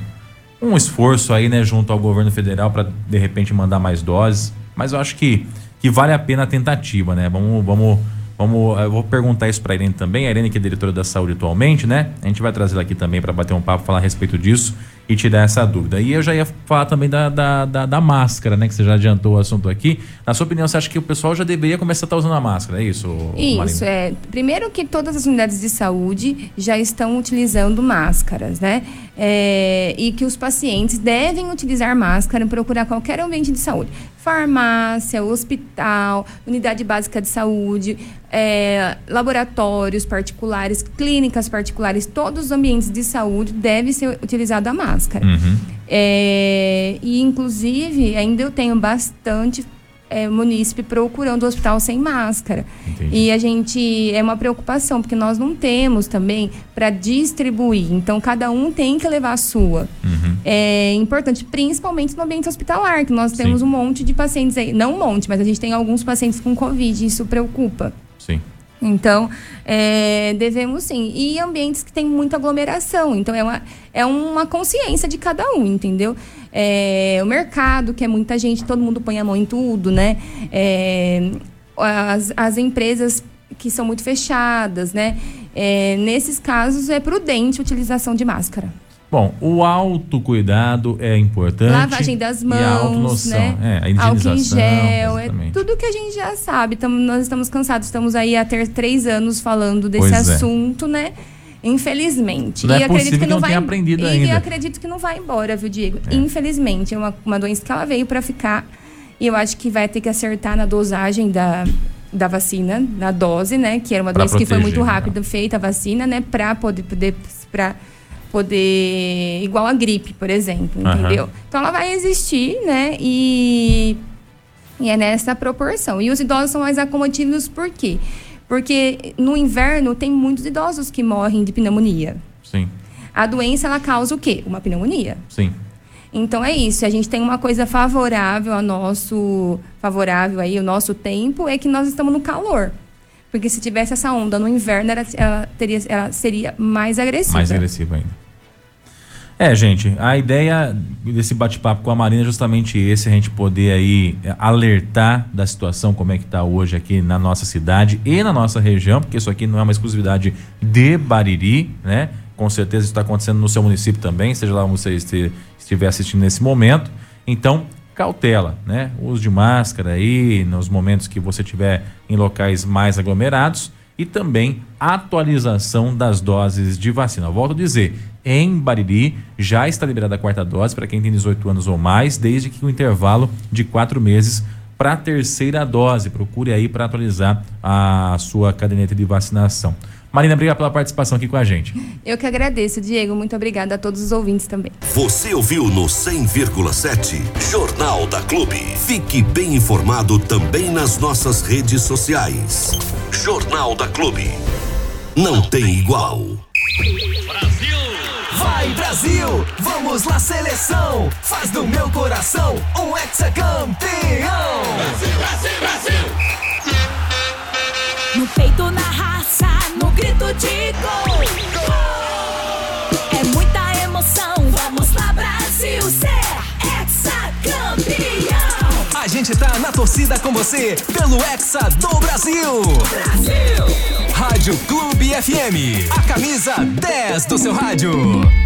Speaker 3: um esforço aí, né, junto ao governo federal para de repente mandar mais doses. Mas eu acho que, que vale a pena a tentativa, né? Vamos, vamos, Vamos, eu vou perguntar isso para a Irene também. A Irene, que é diretora da saúde atualmente, né? A gente vai trazer ela aqui também para bater um papo, falar a respeito disso e tirar essa dúvida. E eu já ia falar também da, da, da, da máscara, né? Que você já adiantou o assunto aqui. Na sua opinião, você acha que o pessoal já deveria começar a estar usando a máscara? É isso?
Speaker 6: Isso,
Speaker 3: Marina?
Speaker 6: é. Primeiro que todas as unidades de saúde já estão utilizando máscaras, né? É, e que os pacientes devem utilizar máscara em procurar qualquer ambiente de saúde. Farmácia, hospital, unidade básica de saúde, é, laboratórios particulares, clínicas particulares, todos os ambientes de saúde deve ser utilizada a máscara.
Speaker 3: Uhum.
Speaker 6: É, e, inclusive, ainda eu tenho bastante é, munícipe procurando o hospital sem máscara.
Speaker 3: Entendi.
Speaker 6: E a gente é uma preocupação, porque nós não temos também para distribuir. Então, cada um tem que levar a sua.
Speaker 3: Uhum.
Speaker 6: É importante, principalmente no ambiente hospitalar, que nós temos
Speaker 3: Sim.
Speaker 6: um monte de pacientes aí. Não um monte, mas a gente tem alguns pacientes com Covid, isso preocupa.
Speaker 3: Sim.
Speaker 6: Então, é, devemos sim. E ambientes que tem muita aglomeração. Então, é uma, é uma consciência de cada um, entendeu? É, o mercado, que é muita gente, todo mundo põe a mão em tudo, né? É, as, as empresas que são muito fechadas, né? É, nesses casos, é prudente a utilização de máscara.
Speaker 3: Bom, o autocuidado é importante.
Speaker 6: Lavagem das
Speaker 3: E a
Speaker 6: mãos,
Speaker 3: autonoção.
Speaker 6: né?
Speaker 3: É, a
Speaker 6: Álcool em
Speaker 3: higienização.
Speaker 6: gel, é
Speaker 3: exatamente.
Speaker 6: tudo que a gente já sabe. Tamo, nós estamos cansados, estamos aí há ter três anos falando desse
Speaker 3: Pois é.
Speaker 6: assunto, né? Infelizmente.
Speaker 3: Não é
Speaker 6: e acredito
Speaker 3: possível que não
Speaker 6: vai
Speaker 3: aprendido
Speaker 6: e
Speaker 3: ainda.
Speaker 6: acredito que não vai embora, viu, Diego? Infelizmente. É uma, uma doença que ela veio para ficar. E eu acho que vai ter que acertar na dosagem da, da vacina, na dose, né? Que era uma
Speaker 3: Pra
Speaker 6: doença que foi
Speaker 3: proteger,
Speaker 6: muito
Speaker 3: né?
Speaker 6: rápido feita a vacina, né? Pra poder, poder pra poder igual a gripe, por exemplo, entendeu? Então ela vai existir, né? E e é nessa proporção. E os idosos são mais acometidos por quê? Porque no inverno tem muitos idosos que morrem de pneumonia.
Speaker 3: Sim,
Speaker 6: A doença ela causa o quê? Uma pneumonia.
Speaker 3: sim.
Speaker 6: Então é isso. A gente tem uma coisa favorável ao nosso favorável aí, o nosso tempo é que nós estamos no calor. Porque se tivesse essa onda no inverno, ela, ela teria, ela seria mais agressiva.
Speaker 3: Mais agressivo ainda. É, gente, a ideia desse bate-papo com a Marina é justamente esse, a gente poder aí é, alertar da situação, como é que tá hoje aqui na nossa cidade e na nossa região, porque isso aqui não é uma exclusividade de Bariri, né? Com certeza isso está acontecendo no seu município também, seja lá onde você estiver assistindo nesse momento. Então, cautela, né? Uso de máscara aí nos momentos que você estiver em locais mais aglomerados e também atualização das doses de vacina. Volto a dizer, em Bariri já está liberada a quarta dose para quem tem 18 anos ou mais, desde que o intervalo de quatro meses para a terceira dose. Procure aí para atualizar a sua caderneta de vacinação. Marina, obrigado pela participação aqui com a gente.
Speaker 6: Eu que agradeço, Diego. Muito obrigada a todos os ouvintes também.
Speaker 1: Você ouviu no 100,7 Jornal da Clube. Fique bem informado também nas nossas redes sociais. Jornal da Clube. Não tem igual.
Speaker 4: Vai Brasil, vamos lá seleção, faz do meu coração um hexacampeão.
Speaker 5: No peito, na grito de gol. É muita emoção, vamos lá, Brasil, ser hexacampeão.
Speaker 4: A gente tá na torcida com você pelo Hexa do Brasil.
Speaker 5: Brasil!
Speaker 4: Rádio Clube FM, a camisa 10 do seu rádio.